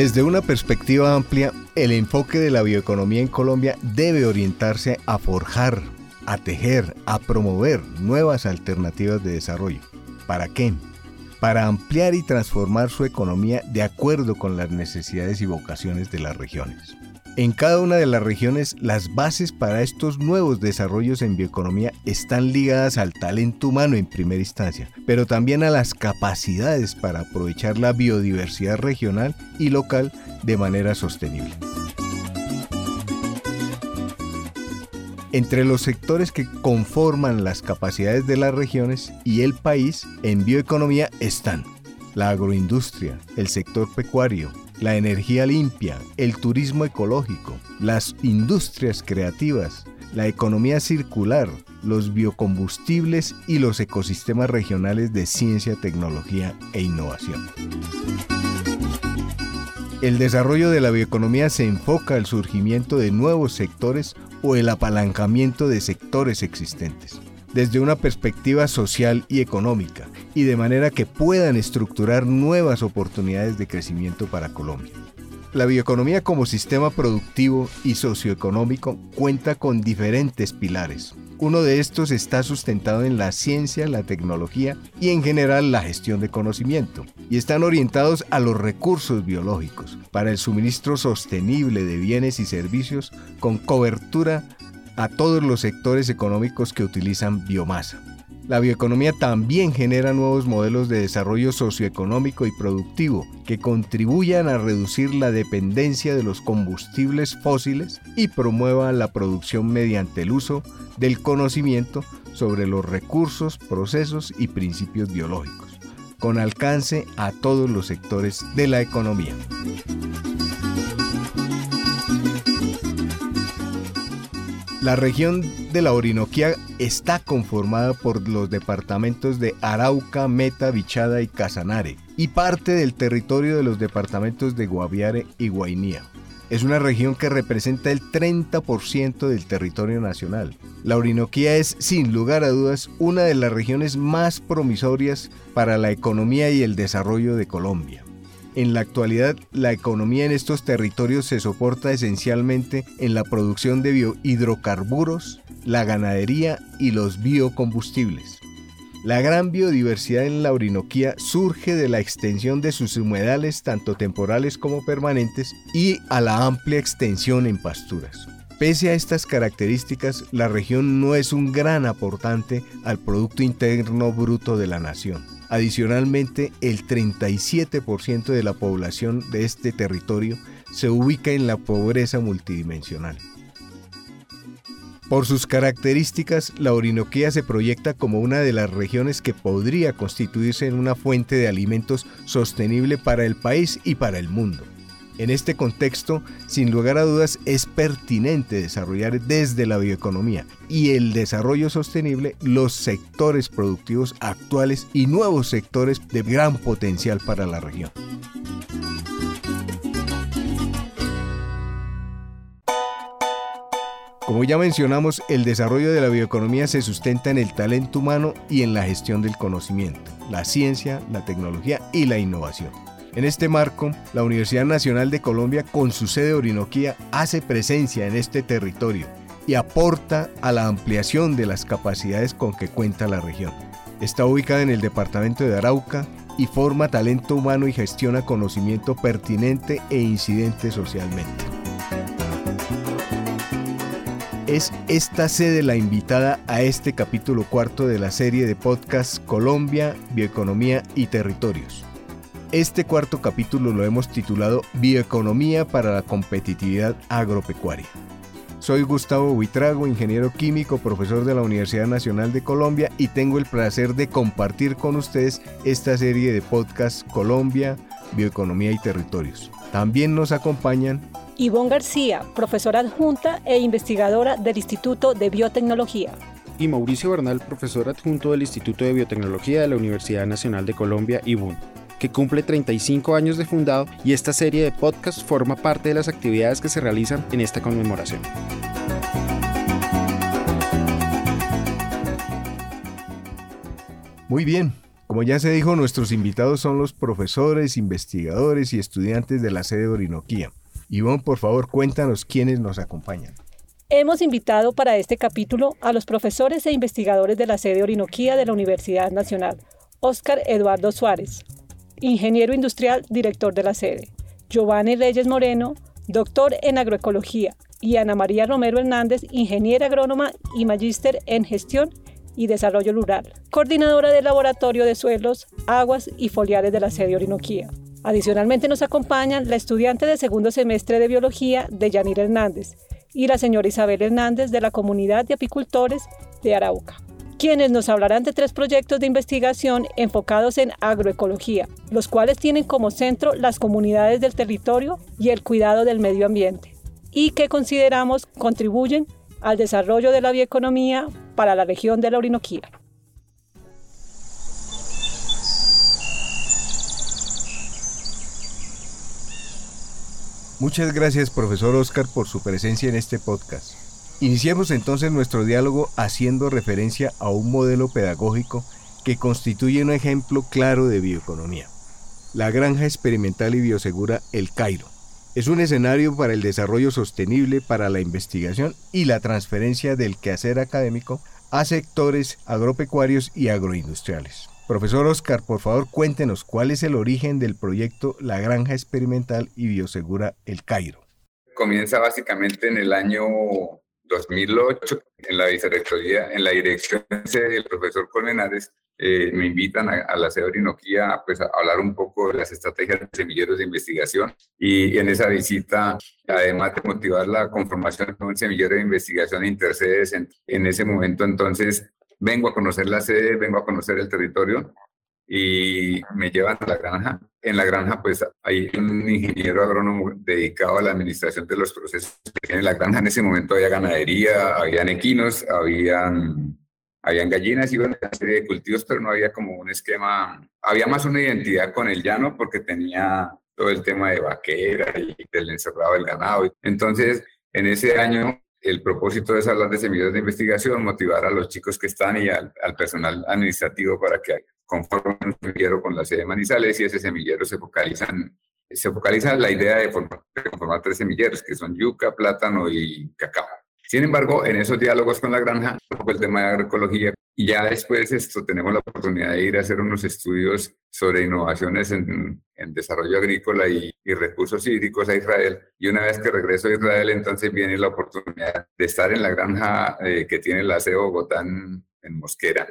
Desde una perspectiva amplia, el enfoque de la bioeconomía en Colombia debe orientarse a forjar, a tejer, a promover nuevas alternativas de desarrollo. ¿Para qué? Para ampliar y transformar su economía de acuerdo con las necesidades y vocaciones de las regiones. En cada una de las regiones, las bases para estos nuevos desarrollos en bioeconomía están ligadas al talento humano en primera instancia, pero también a las capacidades para aprovechar la biodiversidad regional y local de manera sostenible. Entre los sectores que conforman las capacidades de las regiones y el país en bioeconomía están la agroindustria, el sector pecuario, la energía limpia, el turismo ecológico, las industrias creativas, la economía circular, los biocombustibles y los ecosistemas regionales de ciencia, tecnología e innovación. El desarrollo de la bioeconomía se enfoca al surgimiento de nuevos sectores o el apalancamiento de sectores existentes desde una perspectiva social y económica, y de manera que puedan estructurar nuevas oportunidades de crecimiento para Colombia. La bioeconomía como sistema productivo y socioeconómico cuenta con diferentes pilares. Uno de estos está sustentado en la ciencia, la tecnología y en general la gestión de conocimiento, y están orientados a los recursos biológicos para el suministro sostenible de bienes y servicios con cobertura a todos los sectores económicos que utilizan biomasa. La bioeconomía también genera nuevos modelos de desarrollo socioeconómico y productivo que contribuyan a reducir la dependencia de los combustibles fósiles y promuevan la producción mediante el uso del conocimiento sobre los recursos, procesos y principios biológicos, con alcance a todos los sectores de la economía. La región de la Orinoquía está conformada por los departamentos de Arauca, Meta, Bichada y Casanare y parte del territorio de los departamentos de Guaviare y Guainía. Es una región que representa el 30% del territorio nacional. La Orinoquía es, sin lugar a dudas, una de las regiones más promisorias para la economía y el desarrollo de Colombia. En la actualidad, la economía en estos territorios se soporta esencialmente en la producción de biohidrocarburos, la ganadería y los biocombustibles. La gran biodiversidad en la Orinoquía surge de la extensión de sus humedales tanto temporales como permanentes y a la amplia extensión en pasturas. Pese a estas características, la región no es un gran aportante al Producto Interno Bruto de la nación. Adicionalmente, el 37% de la población de este territorio se ubica en la pobreza multidimensional. Por sus características, la Orinoquía se proyecta como una de las regiones que podría constituirse en una fuente de alimentos sostenible para el país y para el mundo. En este contexto, sin lugar a dudas, es pertinente desarrollar desde la bioeconomía y el desarrollo sostenible los sectores productivos actuales y nuevos sectores de gran potencial para la región. Como ya mencionamos, el desarrollo de la bioeconomía se sustenta en el talento humano y en la gestión del conocimiento, la ciencia, la tecnología y la innovación. En este marco, la Universidad Nacional de Colombia, con su sede Orinoquía, hace presencia en este territorio y aporta a la ampliación de las capacidades con que cuenta la región. Está ubicada en el departamento de Arauca y forma talento humano y gestiona conocimiento pertinente e incidente socialmente. Es esta sede la invitada a este capítulo cuarto de la serie de podcast Colombia, Bioeconomía y Territorios. Este cuarto capítulo lo hemos titulado Bioeconomía para la competitividad agropecuaria. Soy Gustavo Buitrago, ingeniero químico, profesor de la Universidad Nacional de Colombia y tengo el placer de compartir con ustedes esta serie de podcast Colombia, bioeconomía y territorios. También nos acompañan Ivonne García, profesora adjunta e investigadora del Instituto de Biotecnología. Y Mauricio Bernal, profesor adjunto del Instituto de Biotecnología de la Universidad Nacional de Colombia, IBUN, que cumple 35 años de fundado y esta serie de podcasts forma parte de las actividades que se realizan en esta conmemoración. Muy bien, como ya se dijo, nuestros invitados son los profesores, investigadores y estudiantes de la sede de Orinoquía. Ivonne, por favor, cuéntanos quiénes nos acompañan. Hemos invitado para este capítulo a los profesores e investigadores de la sede Orinoquía de la Universidad Nacional, Óscar Eduardo Suárez, ingeniero industrial, director de la sede, Giovanni Reyes Moreno, doctor en agroecología, y Ana María Romero Hernández, ingeniera agrónoma y magíster en gestión y Desarrollo Rural, coordinadora del Laboratorio de Suelos, Aguas y Foliares de la sede Orinoquía. Adicionalmente nos acompañan la estudiante de segundo semestre de Biología de Yanir Hernández y la señora Isabel Hernández de la Comunidad de Apicultores de Arauca, quienes nos hablarán de tres proyectos de investigación enfocados en agroecología, los cuales tienen como centro las comunidades del territorio y el cuidado del medio ambiente, y que consideramos contribuyen al desarrollo de la bioeconomía para la región de la Orinoquía. Muchas gracias, profesor Oscar, por su presencia en este podcast. Iniciemos entonces nuestro diálogo haciendo referencia a un modelo pedagógico que constituye un ejemplo claro de bioeconomía. La granja experimental y biosegura El Cairo. Es un escenario para el desarrollo sostenible para la investigación y la transferencia del quehacer académico a sectores agropecuarios y agroindustriales. Profesor Oscar, por favor cuéntenos cuál es el origen del proyecto La Granja Experimental y Biosegura El Cairo. Comienza básicamente en el año 2008 en la vicerrectoría, en la dirección del profesor Colmenares, eh, me invitan a, la sede pues, a hablar un poco de las estrategias de semilleros de investigación. Y en esa visita, además de motivar la conformación de un semillero de investigación intercedes, en, en ese momento entonces vengo a conocer la sede, vengo a conocer el territorio y me llevan a la granja. En la granja, pues hay un ingeniero agrónomo dedicado a la administración de los procesos que tiene la granja. En ese momento había ganadería, habían equinos, habían, habían gallinas y una serie de cultivos, pero no había como un esquema, había más una identidad con el llano porque tenía todo el tema de vaquera y del encerrado del ganado. Entonces, en ese año el propósito es hablar de semillas de investigación, motivar a los chicos que están y al, personal administrativo para que conformen un semillero con la sede de Manizales y ese semillero se focalizan se focaliza la idea de formar, tres semilleros, que son yuca, plátano y cacao. Sin embargo, en esos diálogos con la granja, el tema de agroecología, y ya después esto tenemos la oportunidad de ir a hacer unos estudios sobre innovaciones en, desarrollo agrícola y, y, recursos hídricos a Israel. Y una vez que regreso a Israel, entonces viene la oportunidad de estar en la granja eh, que tiene la sede Bogotá en, Mosquera.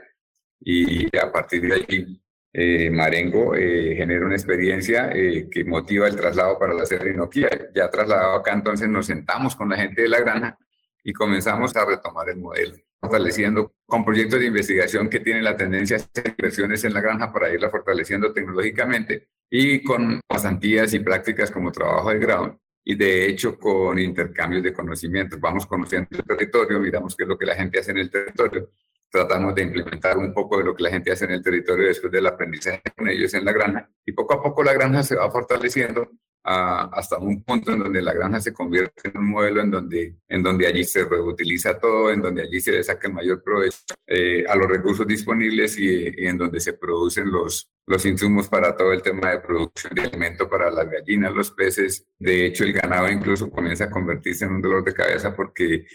Y a partir de allí, eh, Marengo eh, genera una experiencia que motiva el traslado para la de Inoquía. Ya trasladado acá, entonces nos sentamos con la gente de la granja y comenzamos a retomar el modelo, fortaleciendo con proyectos de investigación que tienen la tendencia a hacer inversiones en la granja para irla fortaleciendo tecnológicamente y con pasantías y prácticas como trabajo de grado y de hecho con intercambios de conocimientos. Vamos conociendo el territorio, miramos qué es lo que la gente hace en el territorio, tratamos de implementar un poco de lo que la gente hace en el territorio después del aprendizaje con ellos en la granja y poco a poco la granja se va fortaleciendo hasta un punto en donde la granja se convierte en un modelo en donde, en donde allí se reutiliza todo, en donde allí se le saca el mayor provecho eh, a los recursos disponibles y, en donde se producen los, los insumos para todo el tema de producción de alimento para las gallinas, los peces. De hecho, el ganado incluso comienza a convertirse en un dolor de cabeza porque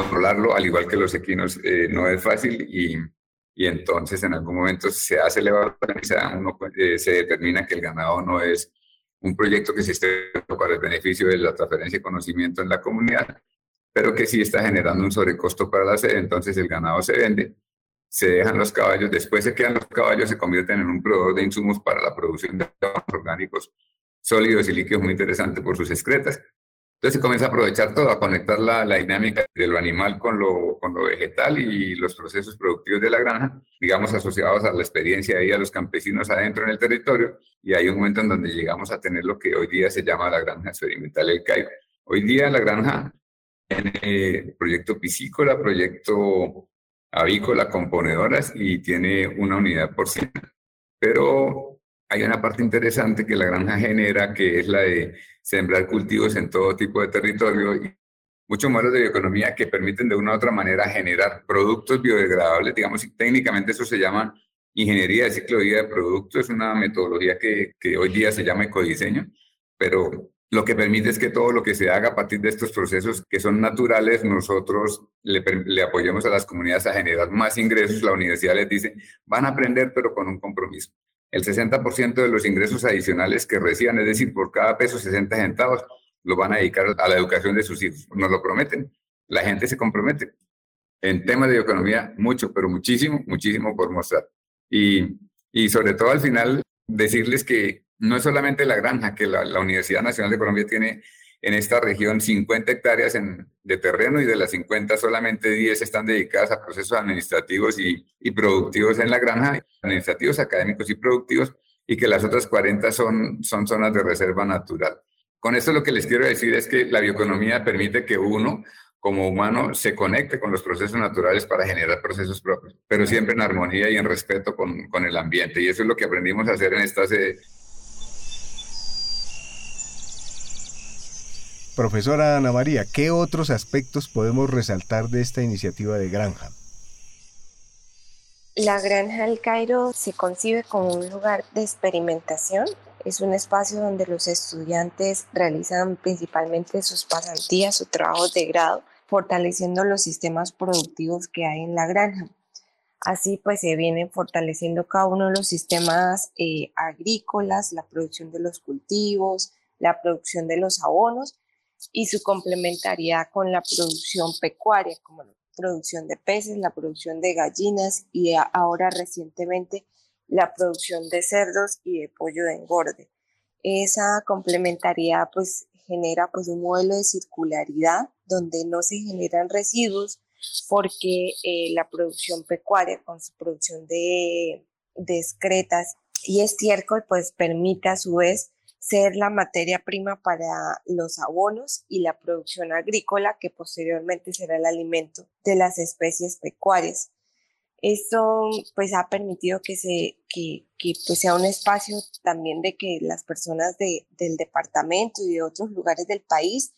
controlarlo, al igual que los equinos, eh, no es fácil y, y entonces en algún momento se hace la evaluación, uno eh, se determina que el ganado no es un proyecto que se esté para el beneficio de la transferencia de conocimiento en la comunidad, pero que sí está generando un sobrecosto para la sede, entonces el ganado se vende, se dejan los caballos, después se quedan los caballos, se convierten en un proveedor de insumos para la producción de orgánicos sólidos y líquidos muy interesante por sus excretas, Entonces se comienza a aprovechar todo, a conectar la, dinámica de lo animal con lo, con lo vegetal y los procesos productivos de la granja, digamos, asociados a la experiencia ahí a los campesinos adentro en el territorio. Y hay un momento en donde llegamos a tener lo que hoy día se llama la granja experimental El Cairo. Hoy día la granja tiene proyecto piscícola, proyecto avícola, componedoras y tiene una unidad porcina. Pero hay una parte interesante que la granja genera, que es la de sembrar cultivos en todo tipo de territorio y muchos modelos de bioeconomía que permiten de una u otra manera generar productos biodegradables, digamos, y técnicamente eso se llama ingeniería de ciclo de vida de producto, es una metodología que, que hoy día se llama ecodiseño, pero lo que permite es que todo lo que se haga a partir de estos procesos que son naturales, nosotros le, le, apoyemos a las comunidades a generar más ingresos. La universidad les dice, van a aprender, pero con un compromiso el 60% de los ingresos adicionales que reciban, es decir, por cada peso 60 centavos, lo van a dedicar a la educación de sus hijos. Nos lo prometen. La gente se compromete. En temas de economía, mucho, pero muchísimo, muchísimo por mostrar. Y, y sobre todo al final, decirles que no es solamente la granja, que la, la Universidad Nacional de Colombia tiene en esta región 50 hectáreas de terreno y de las 50 solamente 10 están dedicadas a procesos administrativos y, y, productivos en la granja, administrativos, académicos y productivos, y que las otras 40 son, son zonas de reserva natural. Con esto lo que les quiero decir es que la bioeconomía permite que uno como humano se conecte con los procesos naturales para generar procesos propios, pero siempre en armonía y en respeto con, con el ambiente. Y eso es lo que aprendimos a hacer en esta sede Profesora Ana María, ¿qué otros aspectos podemos resaltar de esta iniciativa de granja? La Granja del Cairo se concibe como un lugar de experimentación. Es un espacio donde los estudiantes realizan principalmente sus pasantías, sus trabajos de grado, fortaleciendo los sistemas productivos que hay en la granja. Así pues se vienen fortaleciendo cada uno de los sistemas eh, agrícolas, la producción de los cultivos, la producción de los abonos y su complementariedad con la producción pecuaria, como la producción de peces, la producción de gallinas y ahora recientemente la producción de cerdos y de pollo de engorde. Esa complementariedad pues genera pues un modelo de circularidad donde no se generan residuos porque eh, la producción pecuaria con su producción de, de excretas y estiércol pues permite a su vez ser la materia prima para los abonos y la producción agrícola, que posteriormente será el alimento de las especies pecuarias. Esto pues ha permitido que, se, que, que pues, sea un espacio también de que las personas de, del departamento y de otros lugares del país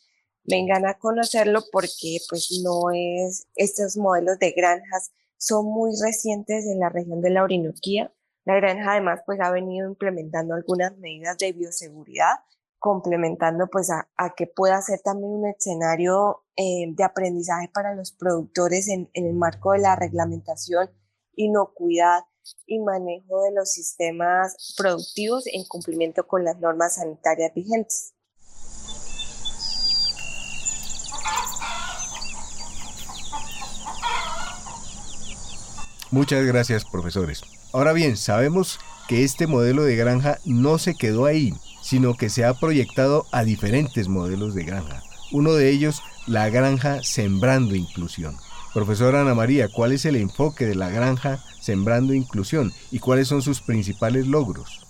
vengan a conocerlo porque pues no es, estos modelos de granjas son muy recientes en la región de la Orinoquía, la granja además pues ha venido implementando algunas medidas de bioseguridad, complementando pues a, que pueda ser también un escenario eh, de aprendizaje para los productores en, en el marco de la reglamentación, inocuidad y manejo de los sistemas productivos en cumplimiento con las normas sanitarias vigentes. Muchas gracias, profesores. Ahora bien, sabemos que este modelo de granja no se quedó ahí, sino que se ha proyectado a diferentes modelos de granja. Uno de ellos, la granja Sembrando Inclusión. Profesora Ana María, ¿cuál es el enfoque de la granja Sembrando Inclusión y cuáles son sus principales logros?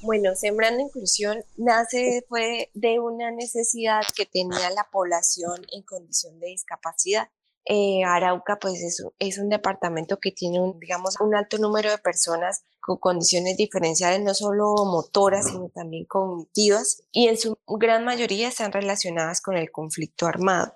Bueno, Sembrando Inclusión nace fue de una necesidad que tenía la población en condición de discapacidad. Eh, Arauca pues es, un departamento que tiene un, digamos, un alto número de personas con condiciones diferenciales, no solo motoras, sino también cognitivas, y en su gran mayoría están relacionadas con el conflicto armado.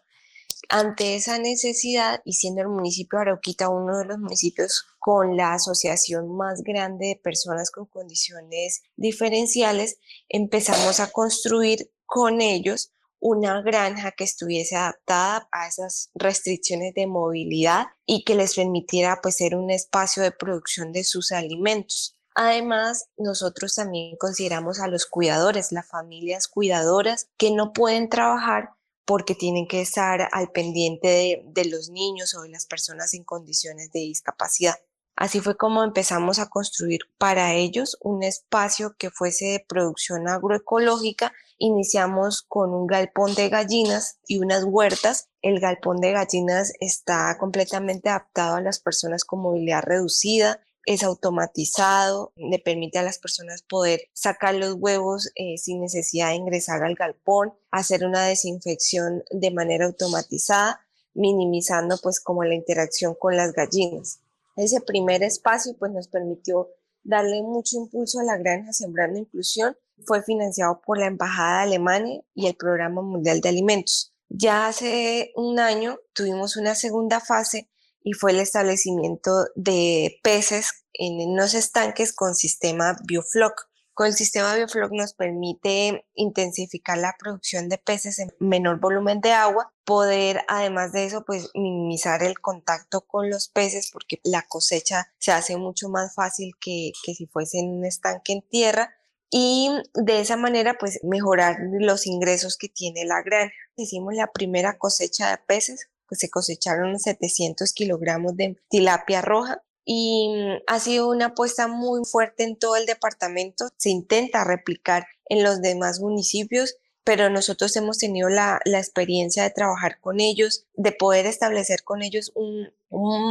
Ante esa necesidad, y siendo el municipio de Arauquita uno de los municipios con la asociación más grande de personas con condiciones diferenciales, empezamos a construir con ellos una granja que estuviese adaptada a esas restricciones de movilidad y que les permitiera pues ser un espacio de producción de sus alimentos. Además, nosotros también consideramos a los cuidadores, las familias cuidadoras que no pueden trabajar porque tienen que estar al pendiente de, de los niños o de las personas en condiciones de discapacidad. Así fue como empezamos a construir para ellos un espacio que fuese de producción agroecológica. Iniciamos con un galpón de gallinas y unas huertas. El galpón de gallinas está completamente adaptado a las personas con movilidad reducida, es automatizado, le permite a las personas poder sacar los huevos eh, sin necesidad de ingresar al galpón, hacer una desinfección de manera automatizada, minimizando pues como la interacción con las gallinas. Ese primer espacio pues nos permitió darle mucho impulso a la granja Sembrando Inclusión. Fue financiado por la Embajada de Alemania y el Programa Mundial de Alimentos. Ya hace un año tuvimos una segunda fase y fue el establecimiento de peces en unos estanques con sistema Biofloc. Con el sistema Biofloc nos permite intensificar la producción de peces en menor volumen de agua, poder además de eso pues minimizar el contacto con los peces porque la cosecha se hace mucho más fácil que, que si fuese en un estanque en tierra y de esa manera pues mejorar los ingresos que tiene la granja. Hicimos la primera cosecha de peces, pues se cosecharon 700 kilogramos de tilapia roja y mm, ha sido una apuesta muy fuerte en todo el departamento. Se intenta replicar en los demás municipios, pero nosotros hemos tenido la, experiencia de trabajar con ellos, de poder establecer con ellos un,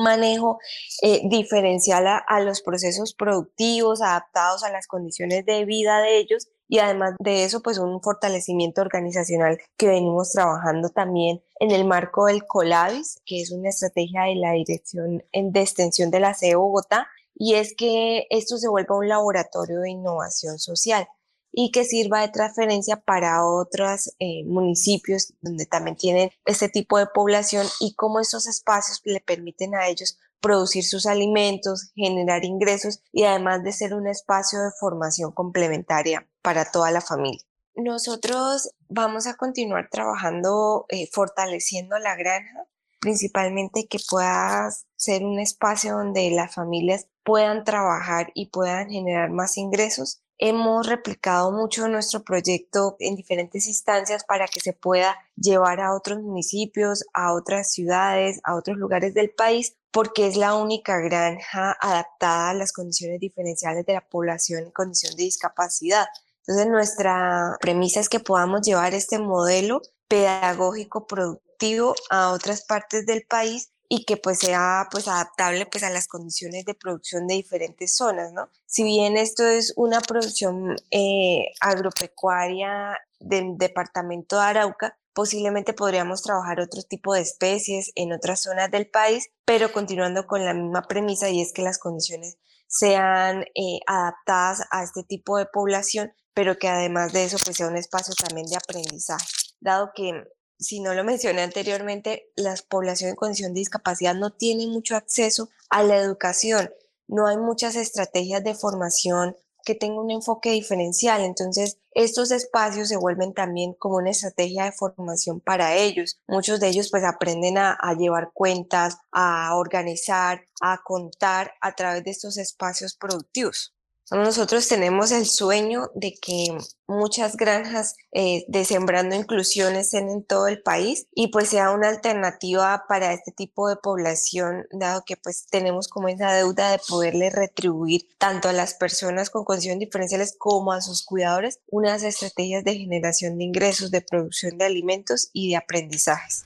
manejo eh, diferencial a los procesos productivos, adaptados a las condiciones de vida de ellos y además de eso, pues un fortalecimiento organizacional que venimos trabajando también en el marco del COLAVIS, que es una estrategia de la Dirección de Extensión de la CE Bogotá, y es que esto se vuelva un laboratorio de innovación social y que sirva de transferencia para otros eh, municipios donde también tienen este tipo de población y cómo esos espacios le permiten a ellos producir sus alimentos, generar ingresos y además de ser un espacio de formación complementaria para toda la familia. Nosotros vamos a continuar trabajando, eh, fortaleciendo la granja, principalmente que pueda ser un espacio donde las familias puedan trabajar y puedan generar más ingresos. Hemos replicado mucho nuestro proyecto en diferentes instancias para que se pueda llevar a otros municipios, a otras ciudades, a otros lugares del país, porque es la única granja adaptada a las condiciones diferenciales de la población en condición de discapacidad. Entonces, nuestra premisa es que podamos llevar este modelo pedagógico productivo a otras partes del país y que pues sea pues adaptable pues a las condiciones de producción de diferentes zonas, ¿no? Si bien esto es una producción eh, agropecuaria del departamento de Arauca, Posiblemente podríamos trabajar otro tipo de especies en otras zonas del país, pero continuando con la misma premisa y es que las condiciones sean eh, adaptadas a este tipo de población, pero que además de eso pues sea un espacio también de aprendizaje, dado que si no lo mencioné anteriormente, las poblaciones en condición de discapacidad no tienen mucho acceso a la educación, no hay muchas estrategias de formación que tenga un enfoque diferencial. Entonces, estos espacios se vuelven también como una estrategia de formación para ellos. Muchos de ellos pues aprenden a, a llevar cuentas, a organizar, a contar a través de estos espacios productivos. Nosotros tenemos el sueño de que muchas granjas eh, de Sembrando Inclusión estén en todo el país y pues sea una alternativa para este tipo de población, dado que pues tenemos como esa deuda de poderle retribuir tanto a las personas con condiciones diferenciales como a sus cuidadores unas estrategias de generación de ingresos, de producción de alimentos y de aprendizajes.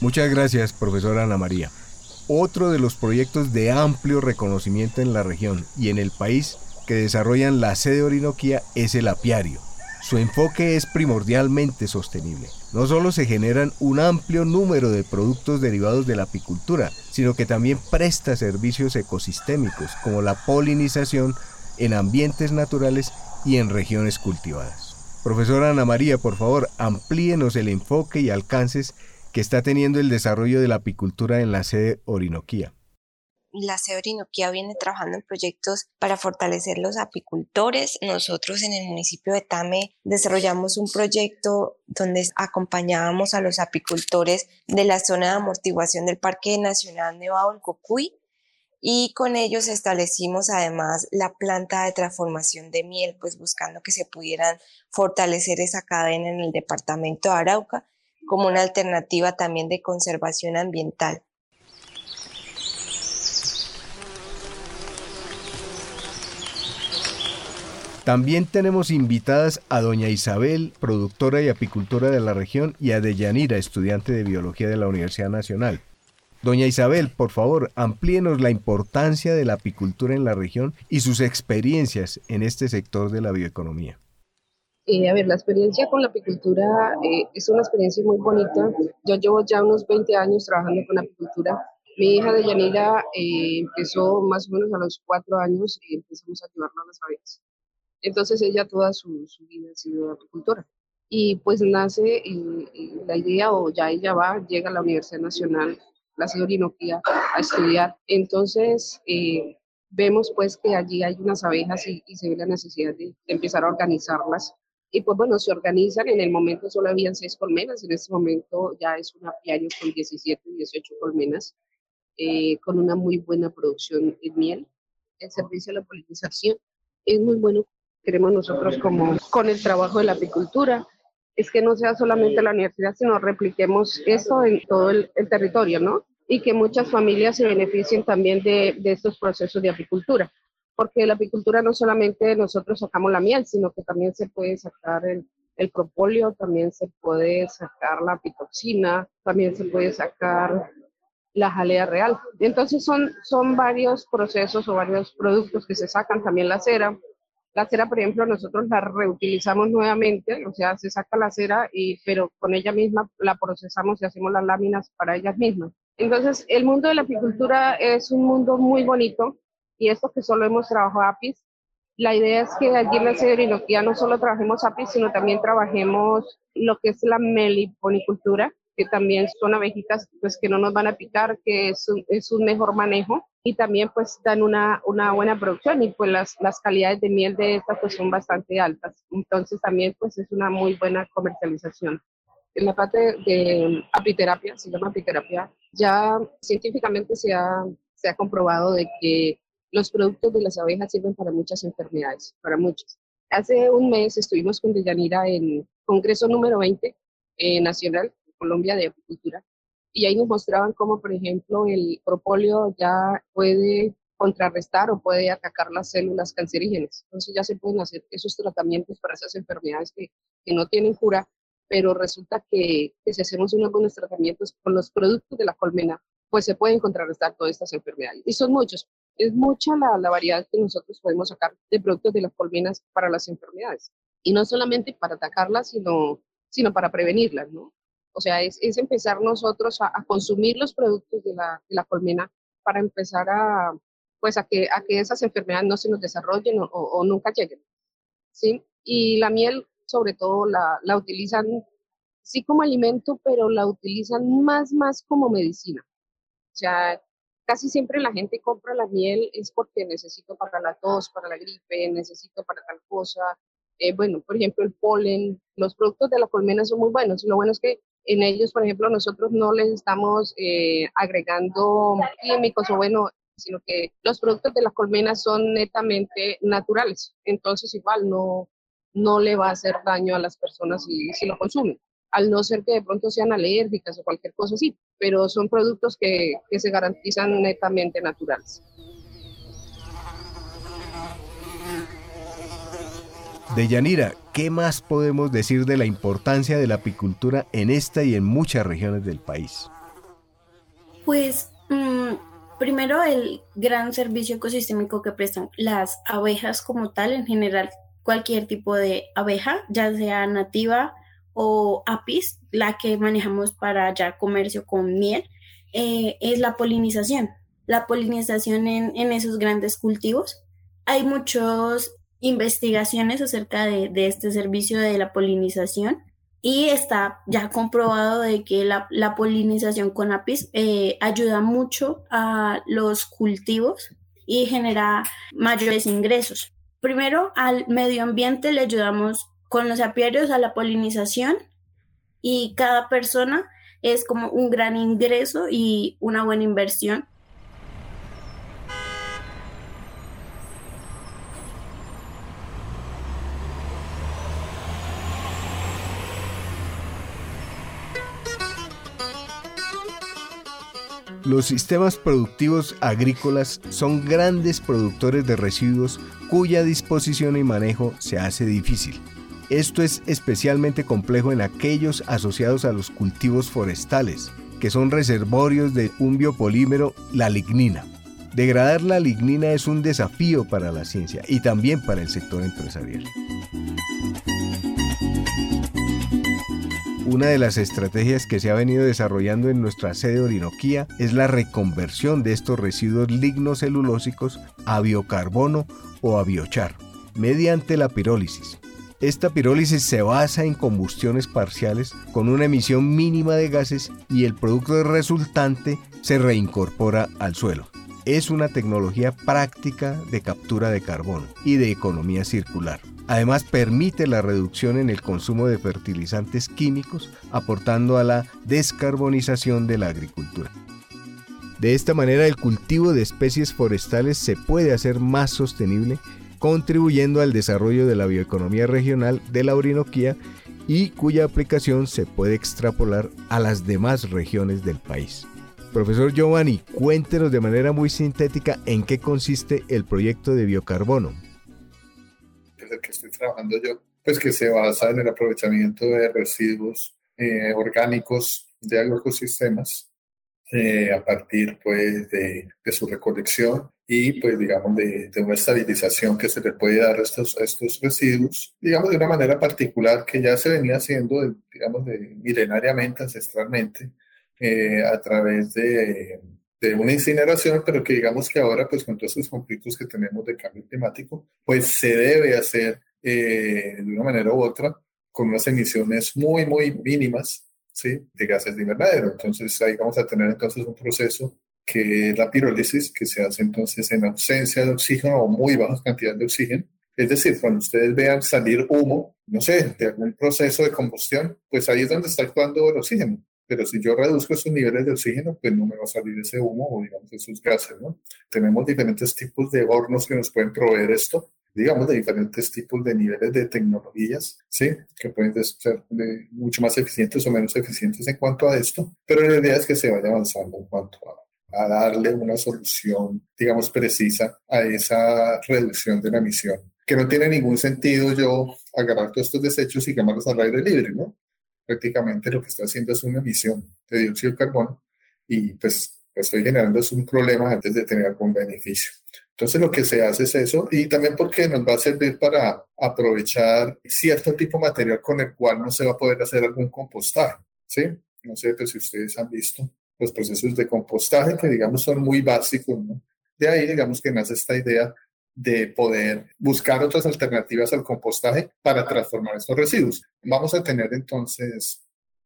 Muchas gracias, profesora Ana María. Otro de los proyectos de amplio reconocimiento en la región y en el país que desarrollan la sede Orinoquía es el apiario. Su enfoque es primordialmente sostenible. No solo se generan un amplio número de productos derivados de la apicultura, sino que también presta servicios ecosistémicos como la polinización en ambientes naturales y en regiones cultivadas. Profesora Ana María, por favor, amplíenos el enfoque y alcances que está teniendo el desarrollo de la apicultura en la sede Orinoquía. La sede Orinoquía viene trabajando en proyectos para fortalecer los apicultores. Nosotros en el municipio de Tame desarrollamos un proyecto donde acompañábamos a los apicultores de la zona de amortiguación del Parque Nacional Nevado del Cocuy y con ellos establecimos además la planta de transformación de miel, pues buscando que se pudieran fortalecer esa cadena en el departamento de Arauca como una alternativa también de conservación ambiental. También tenemos invitadas a doña Isabel, productora y apicultora de la región, y a Deyanira, estudiante de biología de la Universidad Nacional. Doña Isabel, por favor, amplíenos la importancia de la apicultura en la región y sus experiencias en este sector de la bioeconomía. Eh, a ver, la experiencia con la apicultura eh, es una experiencia muy bonita. Yo llevo ya unos 20 años trabajando con apicultura. Mi hija de Yanira eh, empezó más o menos a los cuatro años y empezamos a llevarla a las abejas. Entonces ella toda su, su vida ha sido apicultora. Y pues nace la idea, o ya ella va, llega a la Universidad Nacional la Orinoquía a estudiar. Entonces, eh, vemos pues que allí hay unas abejas y, se ve la necesidad de, empezar a organizarlas. Y pues bueno, se organizan, en el momento solo habían seis colmenas, en este momento ya es un apiario con 17, 18 colmenas, eh, con una muy buena producción de miel. El servicio de la polinización es muy bueno, queremos nosotros como con el trabajo de la apicultura, es que no sea solamente la universidad, sino repliquemos eso en todo el, el territorio, ¿no? y que muchas familias se beneficien también de, de estos procesos de apicultura, porque la apicultura no solamente nosotros sacamos la miel, sino que también se puede sacar el, el también se puede sacar la apitoxina, también se puede sacar la jalea real. Entonces son, son varios procesos o varios productos que se sacan, también la cera. La cera, por ejemplo, nosotros la reutilizamos nuevamente, o sea, se saca la cera, y, pero con ella misma la procesamos y hacemos las láminas para ellas mismas. Entonces, el mundo de la apicultura es un mundo muy bonito y esto que solo hemos trabajado apis, la idea es que allí en la Orinoquía no solo trabajemos apis, sino también trabajemos lo que es la meliponicultura, que también son abejitas pues, que no nos van a picar, que es un, es un mejor manejo y también pues dan una, una buena producción y pues las, las calidades de miel de estas pues son bastante altas. Entonces también pues es una muy buena comercialización. En la parte de apiterapia, se llama apiterapia, ya científicamente se ha, se ha comprobado de que los productos de las abejas sirven para muchas enfermedades, para muchas. Hace un mes estuvimos con Deyanira en Congreso número 20 eh, Nacional Colombia de Apicultura y ahí nos mostraban cómo, por ejemplo, el propóleo ya puede contrarrestar o puede atacar las células cancerígenas. Entonces ya se pueden hacer esos tratamientos para esas enfermedades que, que no tienen cura pero resulta que, si hacemos unos buenos tratamientos con los productos de la colmena, pues se pueden contrarrestar todas estas enfermedades. Y son muchos. Es mucha la, la, variedad que nosotros podemos sacar de productos de las colmenas para las enfermedades. Y no solamente para atacarlas, sino, sino para prevenirlas, ¿no? O sea, es, es empezar nosotros a, consumir los productos de la, de la colmena para empezar a, pues a que, a que esas enfermedades no se nos desarrollen o nunca lleguen. ¿sí? Y la miel sobre todo la, la utilizan sí como alimento, pero la utilizan más, más como medicina. O sea, casi siempre la gente compra la miel es porque necesito para la tos, para la gripe, necesito para tal cosa. Eh, bueno, por ejemplo, el polen, los productos de la colmena son muy buenos. Lo bueno es que en ellos, por ejemplo, nosotros no les estamos eh, agregando químicos o bueno, sino que los productos de la colmena son netamente naturales. Entonces, igual no, no le va a hacer daño a las personas si, si lo consumen, al no ser que de pronto sean alérgicas o cualquier cosa así, pero son productos que, que se garantizan netamente naturales. Deyanira, ¿qué más podemos decir de la importancia de la apicultura en esta y en muchas regiones del país? Pues mmm, primero el gran servicio ecosistémico que prestan las abejas como tal en general cualquier tipo de abeja, ya sea nativa o apis, la que manejamos para ya comercio con miel, eh, es la polinización. La polinización en, en, esos grandes cultivos. Hay muchas investigaciones acerca de, de, este servicio de la polinización y está ya comprobado de que la, la polinización con apis eh, ayuda mucho a los cultivos y genera mayores ingresos. Primero, al medio ambiente le ayudamos con los apiarios a la polinización y cada persona es como un gran ingreso y una buena inversión. Los sistemas productivos agrícolas son grandes productores de residuos cuya disposición y manejo se hace difícil. Esto es especialmente complejo en aquellos asociados a los cultivos forestales, que son reservorios de un biopolímero, la lignina. Degradar la lignina es un desafío para la ciencia y también para el sector empresarial. Una de las estrategias que se ha venido desarrollando en nuestra sede Orinoquía es la reconversión de estos residuos lignocelulósicos a biocarbono o a biochar, mediante la pirólisis. Esta pirólisis se basa en combustiones parciales con una emisión mínima de gases y el producto resultante se reincorpora al suelo. Es una tecnología práctica de captura de carbono y de economía circular. Además permite la reducción en el consumo de fertilizantes químicos, aportando a la descarbonización de la agricultura. De esta manera el cultivo de especies forestales se puede hacer más sostenible contribuyendo al desarrollo de la bioeconomía regional de la Orinoquía y cuya aplicación se puede extrapolar a las demás regiones del país. Profesor Giovanni, cuéntenos de manera muy sintética en qué consiste el proyecto de biocarbono. el que estoy trabajando yo, pues que se basa en el aprovechamiento de residuos eh, orgánicos de agroecosistemas eh, a partir pues de, su recolección y pues digamos de, una estabilización que se le puede dar a estos, estos residuos, digamos de una manera particular que ya se venía haciendo, digamos, de, milenariamente, ancestralmente, eh, a través de, una incineración, pero que digamos que ahora pues con todos esos conflictos que tenemos de cambio climático, pues se debe hacer eh, de una manera u otra con unas emisiones muy, muy mínimas ¿sí? de gases de invernadero. Entonces ahí vamos a tener entonces un proceso que es la pirólisis, que se hace entonces en ausencia de oxígeno o muy bajas cantidades de oxígeno. Es decir, cuando ustedes vean salir humo, no sé, de algún proceso de combustión, pues ahí es donde está actuando el oxígeno. Pero si yo reduzco esos niveles de oxígeno, pues no me va a salir ese humo o digamos esos gases, ¿no? Tenemos diferentes tipos de hornos que nos pueden proveer esto digamos, de diferentes tipos de niveles de tecnologías, ¿sí? Que pueden ser de mucho más eficientes o menos eficientes en cuanto a esto, pero la idea es que se vaya avanzando en cuanto a, a darle una solución, digamos, precisa a esa reducción de la emisión. Que no tiene ningún sentido yo agarrar todos estos desechos y quemarlos al aire libre, ¿no? Prácticamente lo que está haciendo es una emisión de dióxido de carbono y pues estoy generando es un problema antes de tener algún beneficio. Entonces lo que se hace es eso y también porque nos va a servir para aprovechar cierto tipo de material con el cual no se va a poder hacer algún compostaje, ¿sí? No sé pues, si ustedes han visto los procesos de compostaje que digamos son muy básicos, ¿no? De ahí digamos que nace esta idea de poder buscar otras alternativas al compostaje para transformar estos residuos. Vamos a tener entonces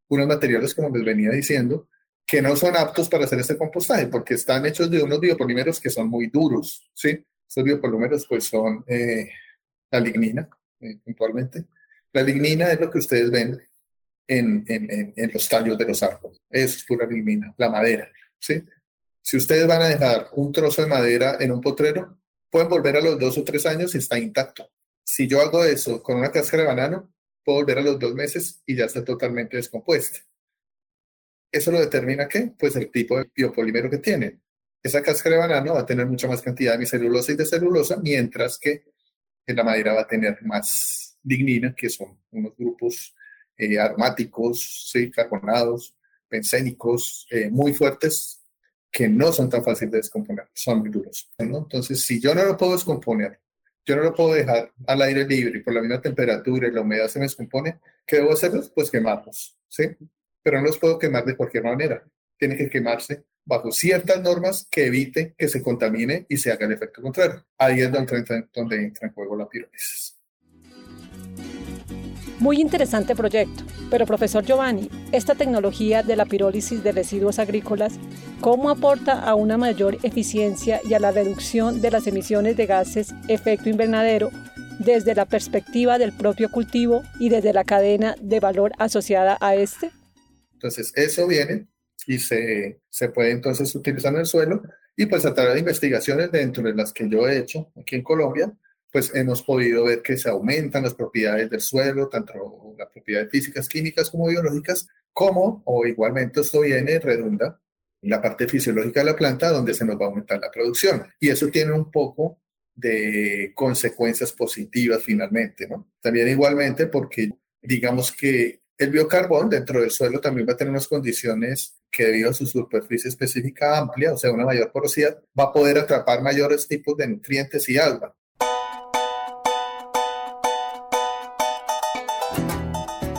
unos materiales, como les venía diciendo, que no son aptos para hacer este compostaje porque están hechos de unos biopolímeros que son muy duros, ¿sí? Estos biopolímeros pues son eh, la lignina, eh, puntualmente. La lignina es lo que ustedes ven en, en, los tallos de los árboles. Es pura lignina, la madera, ¿sí? Si ustedes van a dejar un trozo de madera en un potrero, pueden volver a los dos o tres años y está intacto. Si yo hago eso con una cáscara de banano, puedo volver a los dos meses y ya está totalmente descompuesta. ¿Eso lo determina qué? Pues el tipo de biopolímero que tiene. Esa cáscara de banano va a tener mucha más cantidad de micelulosa y de celulosa, mientras que en la madera va a tener más lignina, que son unos grupos eh, aromáticos, ¿sí? carbonados, bencénicos, eh, muy fuertes, que no son tan fáciles de descomponer, son muy duros. Entonces, si yo no lo puedo descomponer, yo no lo puedo dejar al aire libre y por la misma temperatura y la humedad se me descompone, ¿qué debo hacer? Pues quemarlos, ¿sí? Pero no los puedo quemar de cualquier manera. Tienen que quemarse bajo ciertas normas que eviten que se contamine y se haga el efecto contrario. Ahí es donde entra, donde entra en juego la pirólisis. Muy interesante proyecto, pero profesor Giovanni, esta tecnología de la pirólisis de residuos agrícolas, ¿cómo aporta a una mayor eficiencia y a la reducción de las emisiones de gases efecto invernadero desde la perspectiva del propio cultivo y desde la cadena de valor asociada a este? Entonces, eso viene y se, se puede entonces utilizar en el suelo y pues a través de investigaciones dentro de las que yo he hecho aquí en Colombia, pues hemos podido ver que se aumentan las propiedades del suelo, tanto las propiedades físicas, químicas como biológicas, como o igualmente esto viene, redunda la parte fisiológica de la planta donde se nos va a aumentar la producción. Y eso tiene un poco de consecuencias positivas finalmente, ¿no? También igualmente porque digamos que el biocarbón dentro del suelo también va a tener unas condiciones que debido a su superficie específica amplia, o sea, una mayor porosidad, va a poder atrapar mayores tipos de nutrientes y agua.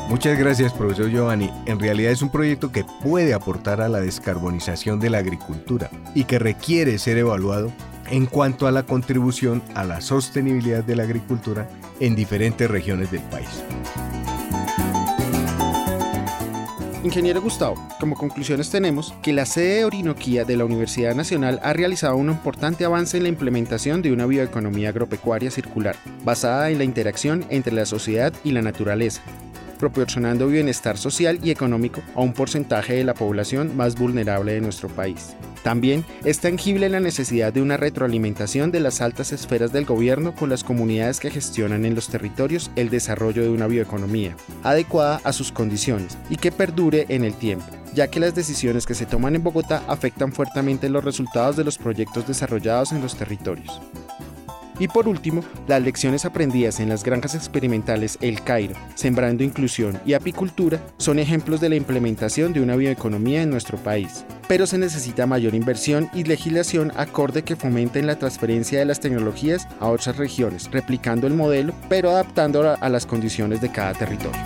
Muchas gracias, profesor Giovanni. En realidad es un proyecto que puede aportar a la descarbonización de la agricultura y que requiere ser evaluado en cuanto a la contribución a la sostenibilidad de la agricultura en diferentes regiones del país. Ingeniero Gustavo, como conclusiones tenemos que la sede de Orinoquía de la Universidad Nacional ha realizado un importante avance en la implementación de una bioeconomía agropecuaria circular, basada en la interacción entre la sociedad y la naturaleza, proporcionando bienestar social y económico a un porcentaje de la población más vulnerable de nuestro país. También es tangible la necesidad de una retroalimentación de las altas esferas del gobierno con las comunidades que gestionan en los territorios el desarrollo de una bioeconomía, adecuada a sus condiciones y que perdure en el tiempo ya que las decisiones que se toman en Bogotá afectan fuertemente los resultados de los proyectos desarrollados en los territorios. Y por último, las lecciones aprendidas en las granjas experimentales El Cairo, Sembrando Inclusión y Apicultura son ejemplos de la implementación de una bioeconomía en nuestro país. Pero se necesita mayor inversión y legislación acorde que fomenten la transferencia de las tecnologías a otras regiones, replicando el modelo, pero adaptándolo a las condiciones de cada territorio.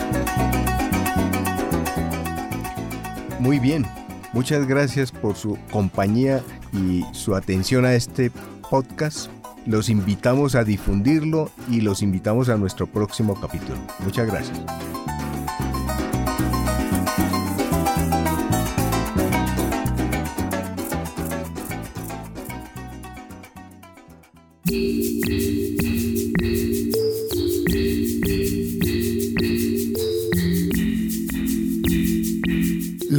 Muy bien, muchas gracias por su compañía y su atención a este podcast los invitamos a difundirlo y los invitamos a nuestro próximo capítulo. Muchas gracias.